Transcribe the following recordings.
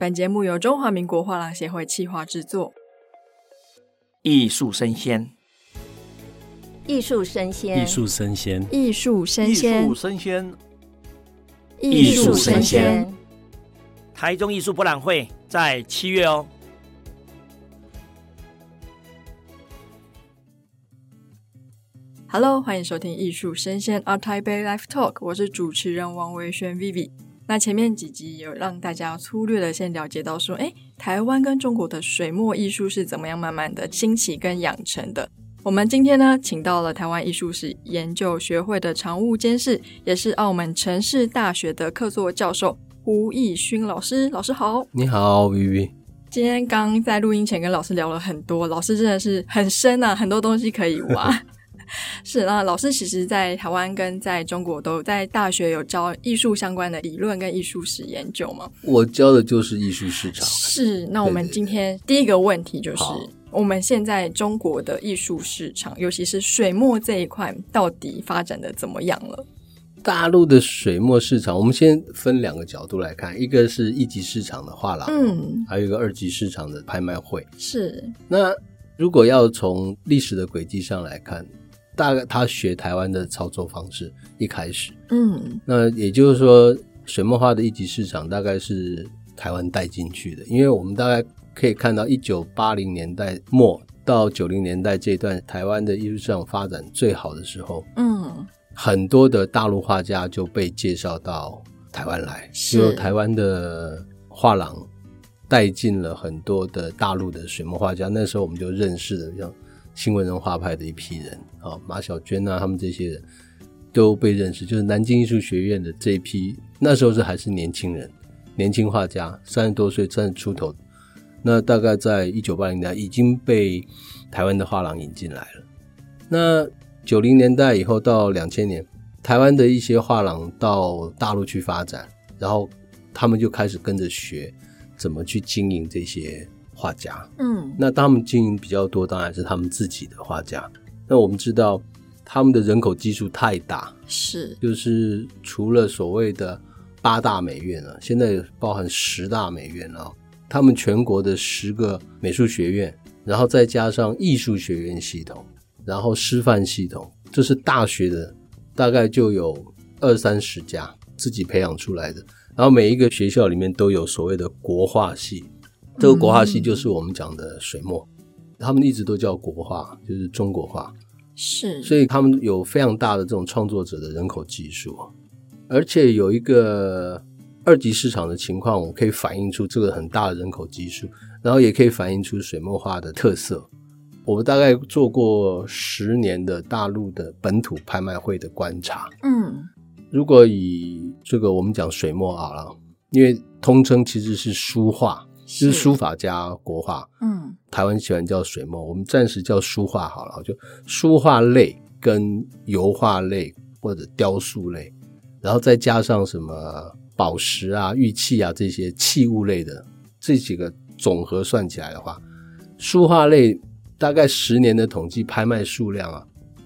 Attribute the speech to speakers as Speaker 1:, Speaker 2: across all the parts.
Speaker 1: 本节目由中华民国画廊协会企划制作。
Speaker 2: 艺术生鲜，
Speaker 3: 艺术生鲜，
Speaker 4: 艺术生鲜，
Speaker 1: 艺术生鲜，
Speaker 2: 艺术生鲜，
Speaker 1: 艺术声鲜。
Speaker 2: 台中艺术博览会在七月哦。
Speaker 1: Hello，欢迎收听艺术生鲜 ART TAIPEI Live Talk，我是主持人王维轩 Vivi。那前面几集有让大家粗略的先了解到说，诶，台湾跟中国的水墨艺术是怎么样慢慢的兴起跟养成的。我们今天呢，请到了台湾艺术史研究学会的常务监事，也是澳门城市大学的客座教授胡义勋老师。老师好，
Speaker 4: 你好，Vivi。
Speaker 1: 今天刚在录音前跟老师聊了很多，老师真的是很深啊，很多东西可以挖。是啊，老师其实，在台湾跟在中国都在大学有教艺术相关的理论跟艺术史研究吗？
Speaker 4: 我教的就是艺术市场。
Speaker 1: 是，那我们今天第一个问题就是，我们现在中国的艺术市场，尤其是水墨这一块，到底发展的怎么样了？
Speaker 4: 大陆的水墨市场，我们先分两个角度来看，一个是一级市场的画廊，嗯，还有一个二级市场的拍卖会。
Speaker 1: 是，
Speaker 4: 那如果要从历史的轨迹上来看。大概他学台湾的操作方式，一开始，嗯，那也就是说，水墨画的一级市场大概是台湾带进去的，因为我们大概可以看到一九八零年代末到九零年代这段台湾的艺术市场发展最好的时候，嗯，很多的大陆画家就被介绍到台湾来，就台湾的画廊带进了很多的大陆的水墨画家，那时候我们就认识了像。新闻人画派的一批人啊，马小娟啊，他们这些人都被认识。就是南京艺术学院的这一批，那时候是还是年轻人，年轻画家，三十多岁，三十出头。那大概在一九八零年代已经被台湾的画廊引进来了。那九零年代以后到两千年，台湾的一些画廊到大陆去发展，然后他们就开始跟着学怎么去经营这些。画家，嗯，那他们经营比较多，当然是他们自己的画家。那我们知道，他们的人口基数太大，
Speaker 1: 是，
Speaker 4: 就是除了所谓的八大美院啊，现在包含十大美院啊，他们全国的十个美术学院，然后再加上艺术学院系统，然后师范系统，这是大学的，大概就有二三十家自己培养出来的。然后每一个学校里面都有所谓的国画系。这个国画系就是我们讲的水墨，嗯，他们一直都叫国画，就是中国画，
Speaker 1: 是，
Speaker 4: 所以他们有非常大的这种创作者的人口基数，而且有一个二级市场的情况，我可以反映出这个很大的人口基数，然后也可以反映出水墨画的特色。我们大概做过十年的大陆的本土拍卖会的观察，
Speaker 1: 嗯，
Speaker 4: 如果以这个我们讲水墨啊，因为通称其实是书画。就是书法加国画，嗯，台湾喜欢叫水墨，我们暂时叫书画好了，就书画类跟油画类或者雕塑类，然后再加上什么宝石啊、玉器啊这些器物类的这几个总和算起来的话，书画类大概十年的统计拍卖数量啊，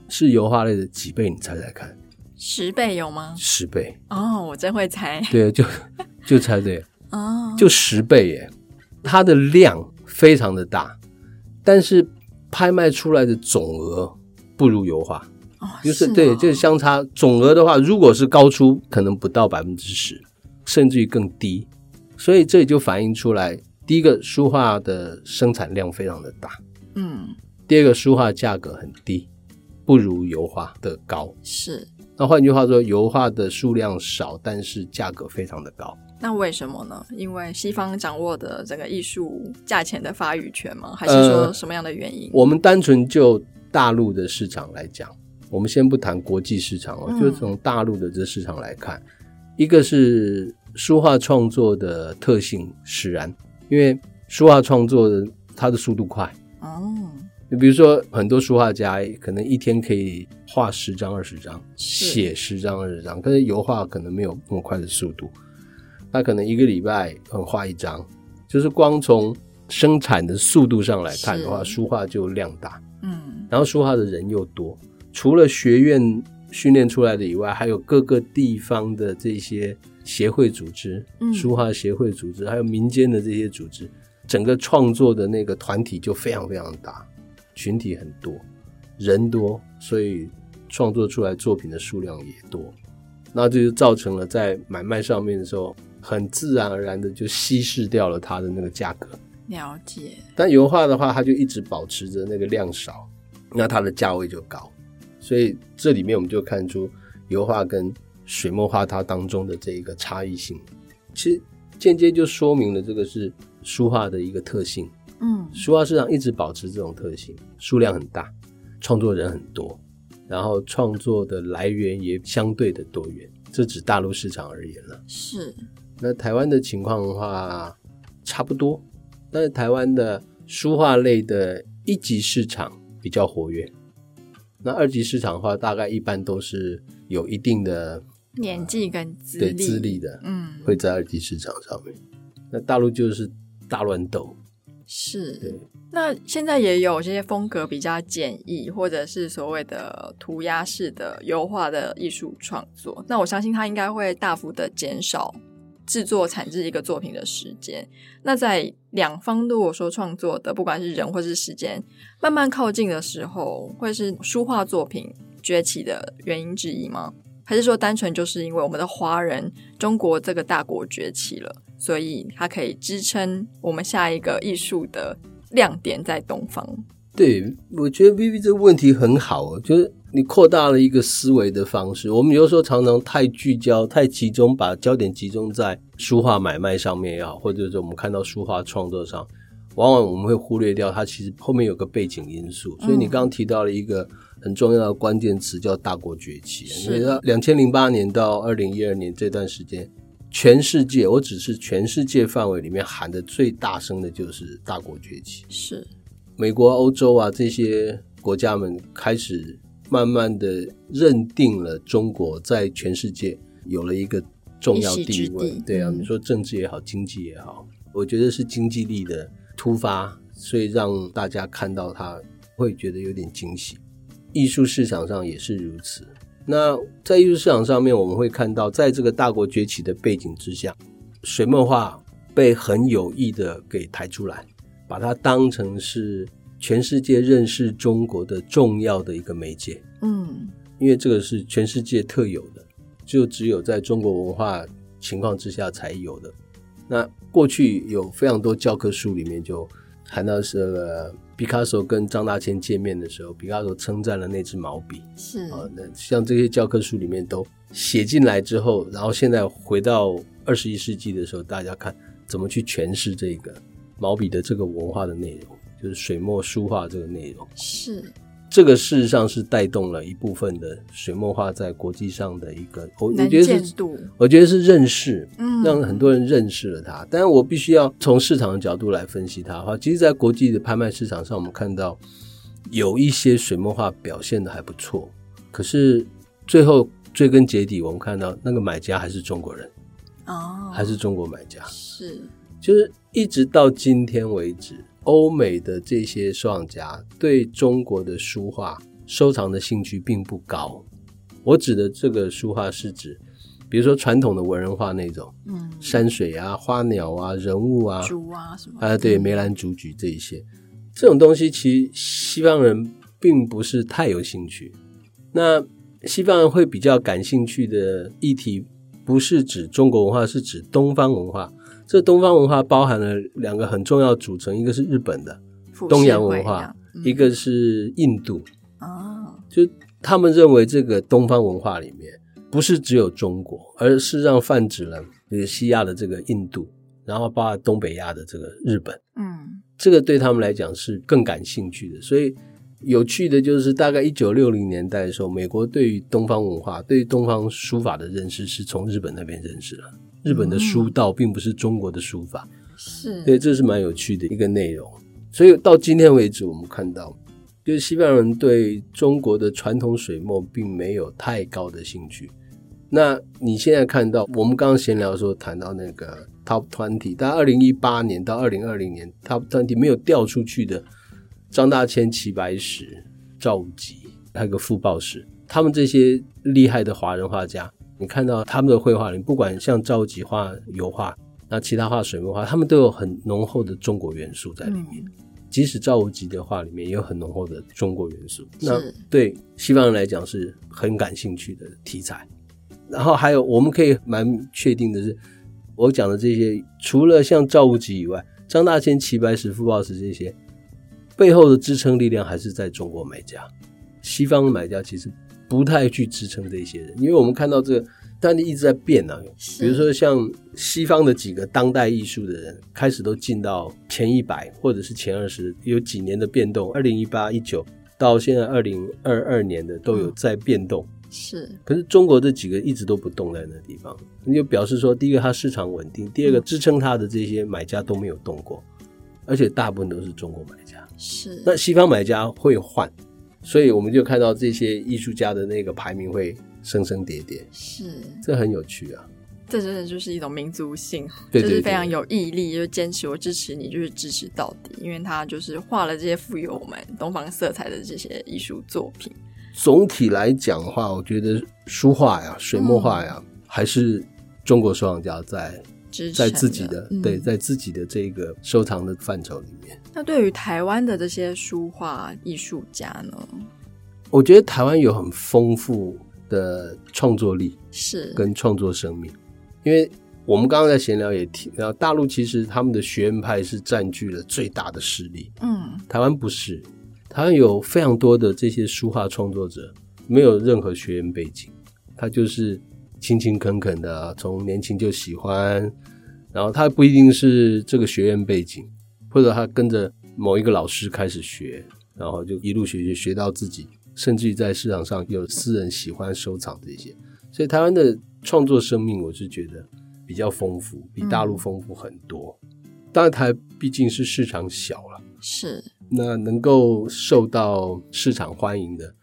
Speaker 4: 是油画类的几倍？你猜猜看？
Speaker 1: 十倍有吗？
Speaker 4: 十倍
Speaker 1: 哦，我真会猜。
Speaker 4: 对，就就猜对
Speaker 1: 哦，
Speaker 4: 就十倍耶。它的量非常的大，但是拍卖出来的总额不如油画，
Speaker 1: 哦，
Speaker 4: 就是对，就是相差总额的话，如果是高出，可能不到百分之十，甚至于更低，所以这也就反映出来，第一个书画的生产量非常的大，
Speaker 1: 嗯，
Speaker 4: 第二个书画价格很低，不如油画的高，
Speaker 1: 是。
Speaker 4: 那换句话说，油画的数量少，但是价格非常的高。
Speaker 1: 那为什么呢？因为西方掌握的整个艺术价钱的发语权吗？还是说什么样的原因？
Speaker 4: 呃、我们单纯就大陆的市场来讲，我们先不谈国际市场哦，嗯、就从大陆的这市场来看，一个是书画创作的特性使然，因为书画创作的它的速度快
Speaker 1: 哦。
Speaker 4: 你比如说，很多书画家可能一天可以画十张、二十张，写十张、二十张，可是油画可能没有那么快的速度。他可能一个礼拜很画一张，就是光从生产的速度上来看的话，书画就量大，
Speaker 1: 嗯，
Speaker 4: 然后书画的人又多，除了学院训练出来的以外，还有各个地方的这些协会组织、书画协会组织，还有民间的这些组织，整个创作的那个团体就非常非常大，群体很多，人多，所以创作出来作品的数量也多，那这就造成了在买卖上面的时候，很自然而然的就稀释掉了它的那个价格。
Speaker 1: 了解。
Speaker 4: 但油画的话，它就一直保持着那个量少，那它的价位就高，所以这里面我们就看出油画跟水墨画它当中的这一个差异性，其实间接就说明了这个是书画的一个特性。嗯，书画市场一直保持这种特性，数量很大，创作人很多，然后创作的来源也相对的多元。这指大陆市场而言了。
Speaker 1: 是。
Speaker 4: 那台湾的情况的话，差不多，但是台湾的书画类的一级市场比较活跃，那二级市场的话，大概一般都是有一定的。
Speaker 1: 年纪跟资历，
Speaker 4: 对资历的，嗯，会在二级市场上面。那大陆就是大乱斗，
Speaker 1: 是。那现在也有这些风格比较简易，或者是所谓的涂鸦式的油画的艺术创作。那我相信它应该会大幅的减少制作产制一个作品的时间。那在两方如果说创作的，不管是人或是时间，慢慢靠近的时候，会是书画作品崛起的原因之一吗？还是说，单纯就是因为我们的华人中国这个大国崛起了，所以它可以支撑我们下一个艺术的亮点在东方？
Speaker 4: 对，我觉得 Vivi 这个问题很好，就是你扩大了一个思维的方式。我们有时候常常太聚焦、太集中，把焦点集中在书画买卖上面也好，或者是我们看到书画创作上，往往我们会忽略掉它其实后面有个背景因素。所以你刚刚提到了一个。很重要的关键词叫大国崛起。你知道，两千零八年到二零一二年这段时间，全世界，我只是全世界范围里面喊的最大声的就是大国崛起。
Speaker 1: 是，
Speaker 4: 美国、欧洲啊这些国家们开始慢慢的认定了中国在全世界有了一个重要地位。对啊，你说政治也好，经济也好，我觉得是经济力的突发，所以让大家看到它会觉得有点惊喜。艺术市场上也是如此。那在艺术市场上面，我们会看到，在这个大国崛起的背景之下，水墨画被很有意的给抬出来，把它当成是全世界认识中国的重要的一个媒介。嗯，因为这个是全世界特有的，就只有在中国文化情况之下才有的。那过去有非常多教科书里面就谈到是、这个。毕卡索跟张大千见面的时候，毕卡索称赞了那支毛笔。是啊，那像这些教科书里面都写进来之后，然后现在回到二十一世纪的时候，大家看怎么去诠释这个毛笔的这个文化的内容，就是水墨书画这个内容。
Speaker 1: 是。
Speaker 4: 这个事实上是带动了一部分的水墨画在国际上的一个，我我觉得是，我觉得是认识，嗯，让很多人认识了它。但是我必须要从市场的角度来分析它的话，其实，在国际的拍卖市场上，我们看到有一些水墨画表现的还不错，可是最后追根结底，我们看到那个买家还是中国人，哦，还是中国买家，
Speaker 1: 是，
Speaker 4: 就是一直到今天为止。欧美的这些收藏家对中国的书画收藏的兴趣并不高。我指的这个书画是指，比如说传统的文人画那种，嗯，山水啊、花鸟啊、人物啊、
Speaker 1: 竹啊什么
Speaker 4: 啊，对，梅兰竹菊这一些，这种东西其实西方人并不是太有兴趣。那西方人会比较感兴趣的议题，不是指中国文化，是指东方文化。这东方文化包含了两个很重要组成，一个是日本的东洋文化，嗯、一个是印度。哦，就他们认为这个东方文化里面不是只有中国，而是让泛指了这个西亚的这个印度，然后包括东北亚的这个日本。嗯，这个对他们来讲是更感兴趣的。所以有趣的就是，大概一九六零年代的时候，美国对于东方文化、对于东方书法的认识是从日本那边认识了。日本的书道并不是中国的书法，
Speaker 1: 是，
Speaker 4: 对，这是蛮有趣的一个内容。所以到今天为止，我们看到，就是西班牙人对中国的传统水墨并没有太高的兴趣。那你现在看到，我们刚刚闲聊的时候谈到那个 Top Twenty，但二零一八年到二零二零年 Top Twenty 没有掉出去的，张大千、齐白石、赵无极，还有个傅抱石，他们这些厉害的华人画家。你看到他们的绘画里，不管像赵无极画油画，那其他画水墨画，他们都有很浓厚的中国元素在里面。嗯、即使赵无极的画里面也有很浓厚的中国元素，那对西方人来讲是很感兴趣的题材。然后还有我们可以蛮确定的是，我讲的这些，除了像赵无极以外，张大千、齐白石、傅抱石这些背后的支撑力量还是在中国买家。西方的买家其实不太去支撑这些人，因为我们看到这个，但一直在变啊。比如说像西方的几个当代艺术的人，开始都进到前一百或者是前二十，有几年的变动。二零一八、一九到现在二零二二年的都有在变动。嗯、
Speaker 1: 是，
Speaker 4: 可是中国这几个一直都不动在那地方，你就表示说，第一个它市场稳定，第二个支撑它的这些买家都没有动过，而且大部分都是中国买家。
Speaker 1: 是，
Speaker 4: 那西方买家会换。所以我们就看到这些艺术家的那个排名会升升叠叠，
Speaker 1: 是，
Speaker 4: 这很有趣啊！
Speaker 1: 这真的就是一种民族性，
Speaker 4: 对对对，
Speaker 1: 就是非常有毅力，就是坚持我支持你，就是支持到底，因为他就是画了这些富有我们东方色彩的这些艺术作品。
Speaker 4: 总体来讲的话，我觉得书画呀、水墨画呀，嗯、还是中国收藏家在。在自己的、嗯、对，在自己的这个收藏的范畴里面。
Speaker 1: 那对于台湾的这些书画艺术家呢？
Speaker 4: 我觉得台湾有很丰富的创作力，
Speaker 1: 是
Speaker 4: 跟创作生命。因为我们刚刚在闲聊也提到，大陆其实他们的学院派是占据了最大的势力。
Speaker 1: 嗯，
Speaker 4: 台湾不是，台湾有非常多的这些书画创作者，没有任何学院背景，他就是。勤勤恳恳的，从年轻就喜欢，然后他不一定是这个学院背景，或者他跟着某一个老师开始学，然后就一路学学学到自己，甚至于在市场上有私人喜欢收藏这些，所以台湾的创作生命，我是觉得比较丰富，比大陆丰富很多。当然，台毕竟是市场小了，
Speaker 1: 是
Speaker 4: 那能够受到市场欢迎的，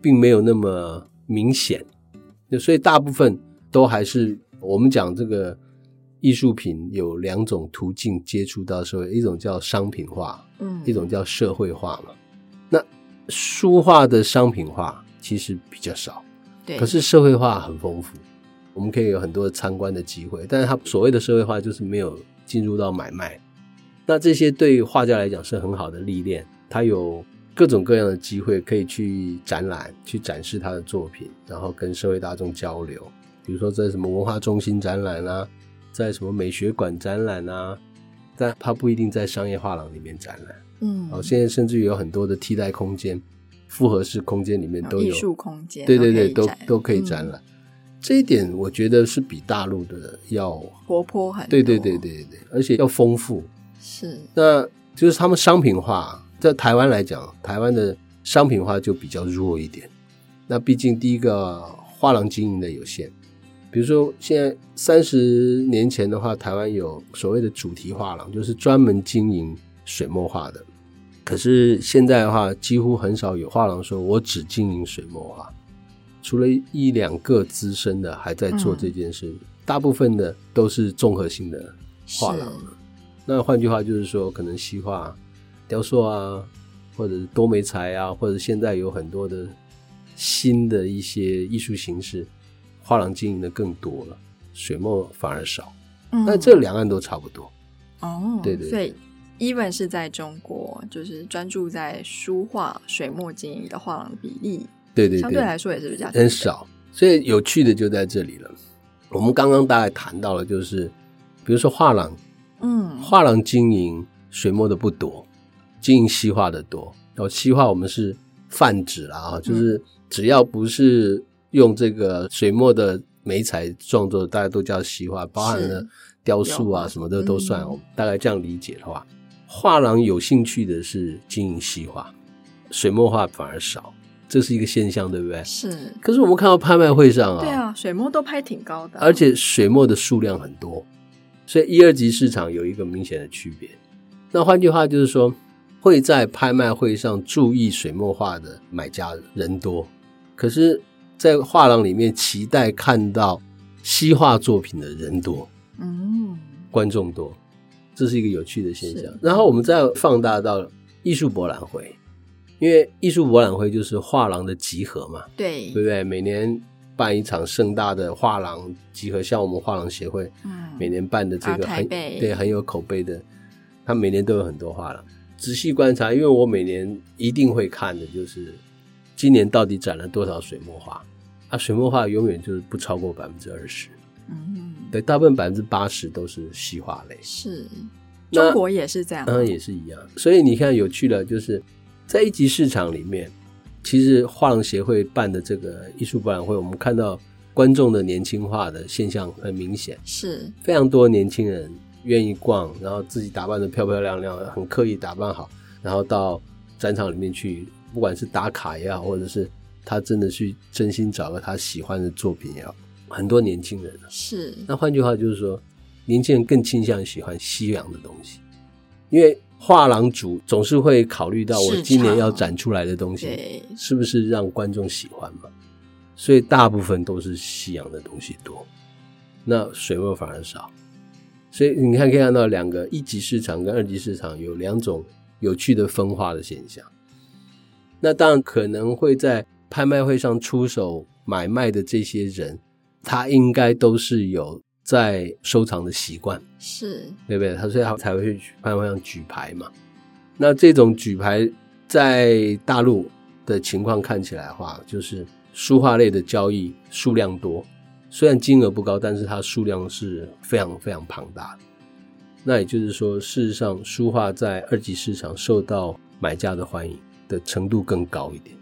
Speaker 4: 并没有那么明显。所以大部分都还是我们讲这个艺术品有两种途径接触到社会，一种叫商品化，嗯，一种叫社会化嘛。那书画的商品化其实比较少，
Speaker 1: 对，
Speaker 4: 可是社会化很丰富，我们可以有很多的参观的机会。但是它所谓的社会化就是没有进入到买卖，那这些对画家来讲是很好的历练，他有。各种各样的机会可以去展览，去展示他的作品，然后跟社会大众交流。比如说在什么文化中心展览啊，在什么美学馆展览啊，但他不一定在商业画廊里面展览。
Speaker 1: 嗯，
Speaker 4: 好，现在甚至于有很多的替代空间，复合式空间里面都有
Speaker 1: 艺术空间，
Speaker 4: 对对对，都都可以展览。嗯，这一点我觉得是比大陆的要
Speaker 1: 活泼很多，
Speaker 4: 对对对对对，而且要丰富。
Speaker 1: 是，
Speaker 4: 那就是他们商品化。在台湾来讲，台湾的商品化就比较弱一点。那毕竟第一个画廊经营的有限，比如说现在三十年前的话，台湾有所谓的主题画廊，就是专门经营水墨画的。可是现在的话，几乎很少有画廊说我只经营水墨画，除了一两个资深的还在做这件事，嗯、大部分的都是综合性的画廊。那换句话就是说，可能西画。雕塑啊，或者是多媒材啊，或者现在有很多的新的一些艺术形式，画廊经营的更多了，水墨反而少。嗯，但这两岸都差不多。
Speaker 1: 哦，
Speaker 4: 对，对对。
Speaker 1: 所以，even 是在中国，就是专注在书画、水墨经营的画廊的比例，
Speaker 4: 对，对对，
Speaker 1: 相对来说也是比较
Speaker 4: 很少。所以有趣的就在这里了。我们刚刚大概谈到了，就是比如说画廊，
Speaker 1: 嗯，
Speaker 4: 画廊经营水墨的不多。经营西画的多，然后西画我们是泛指了啊，就是只要不是用这个水墨的媒材创作，大家都叫西画，包含了雕塑啊什么的都算。我们大概这样理解的话，画廊有兴趣的是经营西画，水墨画反而少，这是一个现象，对不对？
Speaker 1: 是。
Speaker 4: 可是我们看到拍卖会上啊，
Speaker 1: 对啊，水墨都拍挺高的，
Speaker 4: 而且水墨的数量很多，所以一二级市场有一个明显的区别。那换句话就是说。会在拍卖会上注意水墨画的买家人多，可是，在画廊里面期待看到西画作品的人多，
Speaker 1: 嗯，
Speaker 4: 观众多，这是一个有趣的现象。然后我们再放大到艺术博览会，因为艺术博览会就是画廊的集合嘛，
Speaker 1: 对，
Speaker 4: 对不对？每年办一场盛大的画廊集合，像我们画廊协会，嗯，每年办的这个很对很有口碑的，他每年都有很多画廊。仔细观察，因为我每年一定会看的就是今年到底展了多少水墨画啊？水墨画永远就是不超过百分之二十，嗯，对，大部分百分之八十都是西画类，
Speaker 1: 是。中国也是这样，
Speaker 4: 嗯，也是一样。所以你看，有趣的，就是在一级市场里面，其实画廊协会办的这个艺术博览会，我们看到观众的年轻化的现象很明显，
Speaker 1: 是
Speaker 4: 非常多年轻人愿意逛，然后自己打扮的漂漂亮亮，很刻意打扮好，然后到展场里面去，不管是打卡也好，或者是他真的去真心找个他喜欢的作品也好，很多年轻人
Speaker 1: 是。
Speaker 4: 那换句话就是说。年轻人更倾向喜欢西洋的东西，因为画廊主总是会考虑到我今年要展出来的东西是不是让观众喜欢嘛，所以大部分都是西洋的东西多，那水墨反而少。所以你看可以看到两个一级市场跟二级市场有两种有趣的分化的现象。那当然可能会在拍卖会上出手买卖的这些人，他应该都是有。在收藏的习惯
Speaker 1: 是
Speaker 4: 对不对？他所以他才会去拍卖会上举牌嘛。那这种举牌在大陆的情况看起来的话，就是书画类的交易数量多，虽然金额不高，但是它数量是非常非常庞大的。那也就是说，事实上书画在二级市场受到买家的欢迎的程度更高一点。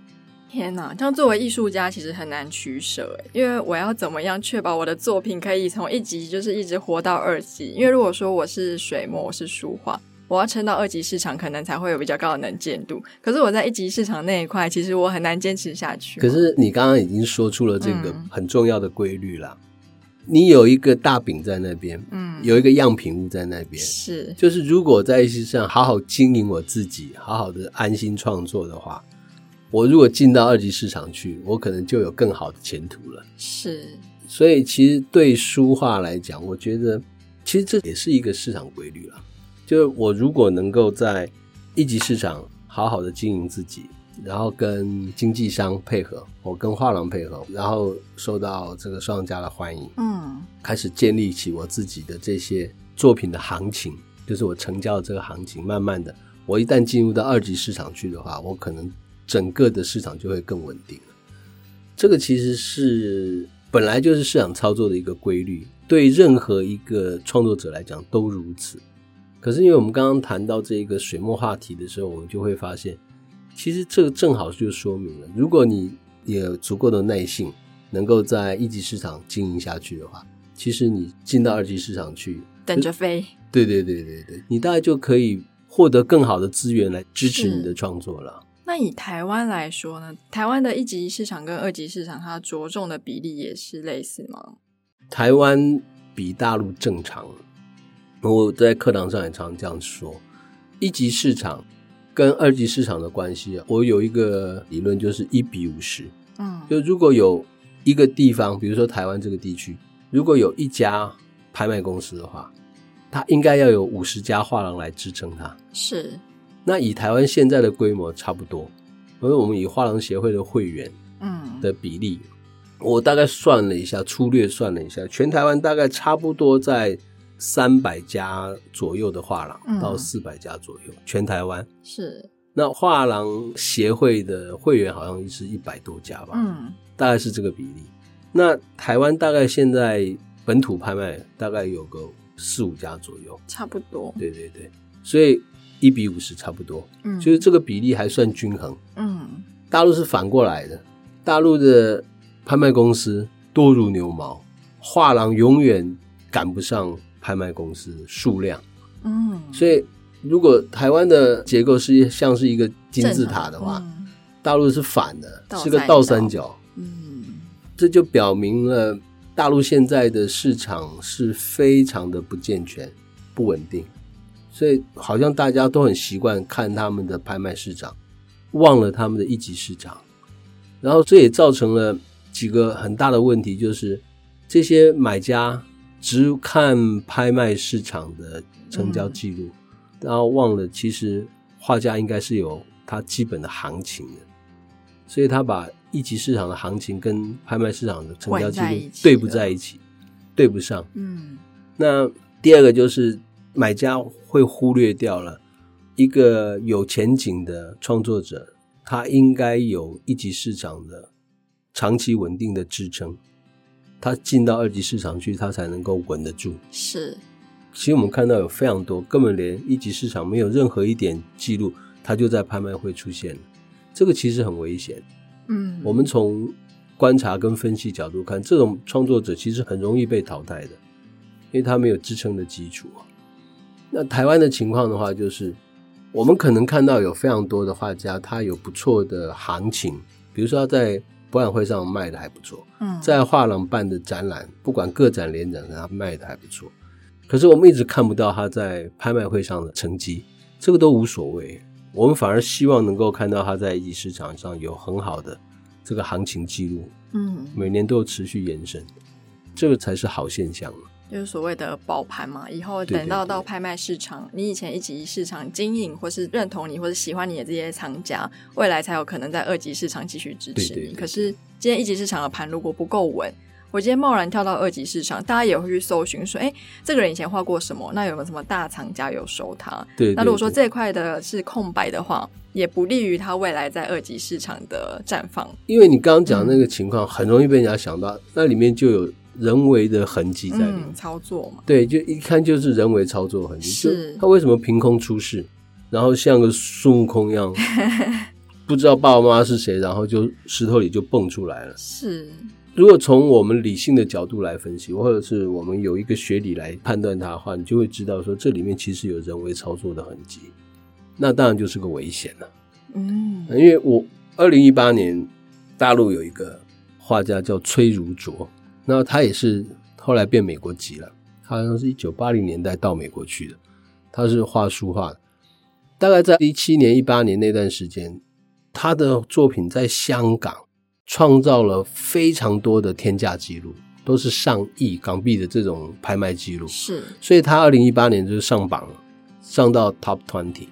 Speaker 1: 天呐，这样作为艺术家其实很难取舍，因为我要怎么样确保我的作品可以从一级就是一直活到二级？因为如果说我是水墨，我是书画，我要撑到二级市场，可能才会有比较高的能见度。可是我在一级市场那一块，其实我很难坚持下去。
Speaker 4: 可是你刚刚已经说出了这个很重要的规律了，嗯、你有一个大饼在那边，嗯，有一个样品屋在那边，
Speaker 1: 是，
Speaker 4: 就是如果在一级市场好好经营我自己，好好的安心创作的话。我如果进到二级市场去，我可能就有更好的前途了。
Speaker 1: 是，
Speaker 4: 所以其实对书画来讲，我觉得其实这也是一个市场规律了。就是我如果能够在一级市场好好的经营自己，然后跟经纪商配合，我跟画廊配合，然后受到这个收藏家的欢迎，嗯，开始建立起我自己的这些作品的行情，就是我成交的这个行情。慢慢的，我一旦进入到二级市场去的话，我可能。整个的市场就会更稳定了。这个其实是本来就是市场操作的一个规律，对任何一个创作者来讲都如此。可是因为我们刚刚谈到这个水墨话题的时候，我们就会发现，其实这个正好就说明了，如果你有足够的耐性，能够在一级市场经营下去的话，其实你进到二级市场去，
Speaker 1: 等着飞。
Speaker 4: 对对对对对，你大概就可以获得更好的资源来支持你的创作了。
Speaker 1: 那以台湾来说呢？台湾的一级市场跟二级市场，它着重的比例也是类似吗？
Speaker 4: 台湾比大陆正常。我在课堂上也常常这样说：一级市场跟二级市场的关系，我有一个理论，就是一比五十。嗯，就如果有一个地方，比如说台湾这个地区，如果有一家拍卖公司的话，它应该要有五十家画廊来支撑它。
Speaker 1: 是。
Speaker 4: 那以台湾现在的规模差不多，因为我们以画廊协会的会员嗯的比例，嗯、我大概算了一下，粗略算了一下，全台湾大概差不多在三百家左右的画廊到四百家左右，嗯、全台湾
Speaker 1: 是。
Speaker 4: 那画廊协会的会员好像是一百多家吧，嗯，大概是这个比例。那台湾大概现在本土拍卖大概有个四五家左右，
Speaker 1: 差不多。
Speaker 4: 对对对，所以。一比五十差不多，嗯，就是这个比例还算均衡，嗯。大陆是反过来的，大陆的拍卖公司多如牛毛，画廊永远赶不上拍卖公司数量，嗯。所以，如果台湾的结构是像是一个金字塔的话，嗯、大陆是反的，是个倒三角，嗯。这就表明了大陆现在的市场是非常的不健全、不稳定。所以好像大家都很习惯看他们的拍卖市场，忘了他们的一级市场，然后这也造成了几个很大的问题，就是这些买家只看拍卖市场的成交记录，然后忘了其实画家应该是有他基本的行情的，所以他把一级市场的行情跟拍卖市场的成交记录对不在一起，对不上。嗯，那第二个就是买家会忽略掉了一个有前景的创作者，他应该有一级市场的长期稳定的支撑，他进到二级市场去，他才能够稳得住。
Speaker 1: 是，
Speaker 4: 其实我们看到有非常多根本连一级市场没有任何一点记录，他就在拍卖会出现了，这个其实很危险。嗯，我们从观察跟分析角度看，这种创作者其实很容易被淘汰的，因为他没有支撑的基础。那台湾的情况的话，就是我们可能看到有非常多的画家，他有不错的行情，比如说他在博览会上卖的还不错，嗯，在画廊办的展览，不管个展联展，他卖的还不错。可是我们一直看不到他在拍卖会上的成绩，这个都无所谓。我们反而希望能够看到他在一级市场上有很好的这个行情记录，嗯，每年都有持续延伸，这个才是好现象。
Speaker 1: 就是所谓的保盘嘛，以后等到到拍卖市场，对对对，你以前一级市场经营或是认同你或者喜欢你的这些藏家，未来才有可能在二级市场继续支持你。对对对，可是今天一级市场的盘如果不够稳，我今天贸然跳到二级市场，大家也会去搜寻说，哎，这个人以前画过什么？那有没有什么大藏家有收他？
Speaker 4: 对。
Speaker 1: 那如果说这块的是空白的话，也不利于他未来在二级市场的绽放。因为
Speaker 4: 你刚刚讲的那个情况，很容易被人家想到，嗯、那里面就有。人为的痕迹在里面、
Speaker 1: 嗯、操作嘛？
Speaker 4: 对，就一看就是人为操作痕迹。是，他为什么凭空出世，然后像个孙悟空一样，不知道爸爸妈妈是谁，然后就石头里就蹦出来了。
Speaker 1: 是，
Speaker 4: 如果从我们理性的角度来分析，或者是我们有一个学理来判断它的话，你就会知道说这里面其实有人为操作的痕迹。那当然就是个危险了。嗯，因为我二零一八年大陆有一个画家叫崔如琢。那他也是后来变美国籍了，他好像是一九八零年代到美国去的。他是画书画的，大概在一七年、一八年那段时间，他的作品在香港创造了非常多的天价记录，都是上亿港币的这种拍卖记录。
Speaker 1: 是，
Speaker 4: 所以他二零一八年就是上榜了，上到 Top Twenty。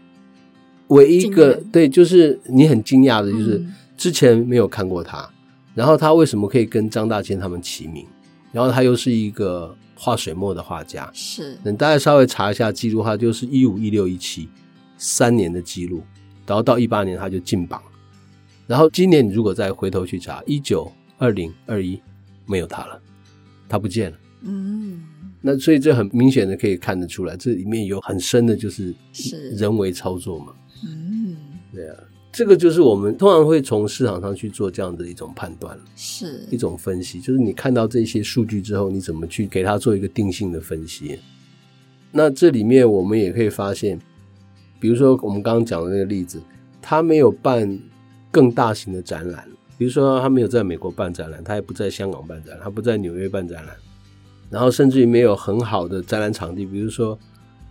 Speaker 4: 唯一一个对，就是你很惊讶的，就是之前没有看过他。嗯然后他为什么可以跟张大千他们齐名？然后他又是一个画水墨的画家，
Speaker 1: 是。
Speaker 4: 你大概稍微查一下记录，他就是一五、一六、一七三年的记录，然后到一八年他就进榜。然后今年你如果再回头去查，一九、二零、二一没有他了，他不见了。嗯。那所以这很明显的可以看得出来，这里面有很深的就是是人为操作嘛。嗯，对啊。这个就是我们通常会从市场上去做这样的一种判断，
Speaker 1: 是
Speaker 4: 一种分析。就是你看到这些数据之后，你怎么去给它做一个定性的分析？那这里面我们也可以发现，比如说我们刚刚讲的那个例子，他没有办更大型的展览，比如说他没有在美国办展览，他也不在香港办展览，他不在纽约办展览，然后甚至于没有很好的展览场地，比如说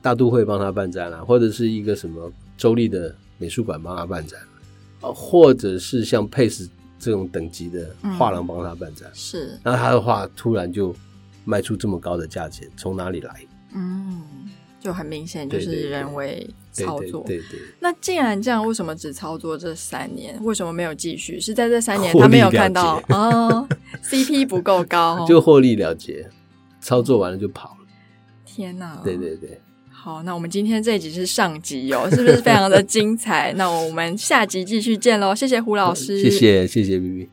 Speaker 4: 大都会帮他办展览，或者是一个什么州立的美术馆帮他办展。或者是像 Pace 这种等级的画廊帮他办展，嗯、
Speaker 1: 是，
Speaker 4: 那他的画突然就卖出这么高的价钱，从哪里来？
Speaker 1: 嗯，就很明显就是人为操作。
Speaker 4: 对对，对，对对。
Speaker 1: 那既然这样，为什么只操作这三年？为什么没有继续？是在这三年他没有看到哦，CP 不够高，
Speaker 4: 就获利了结，操作完了就跑了。
Speaker 1: 天哪！
Speaker 4: 对对对。
Speaker 1: 好，那我们今天这一集是上集哦，是不是非常的精彩？那我们下集继续见喽，谢谢胡老师，
Speaker 4: 谢谢谢谢 BB。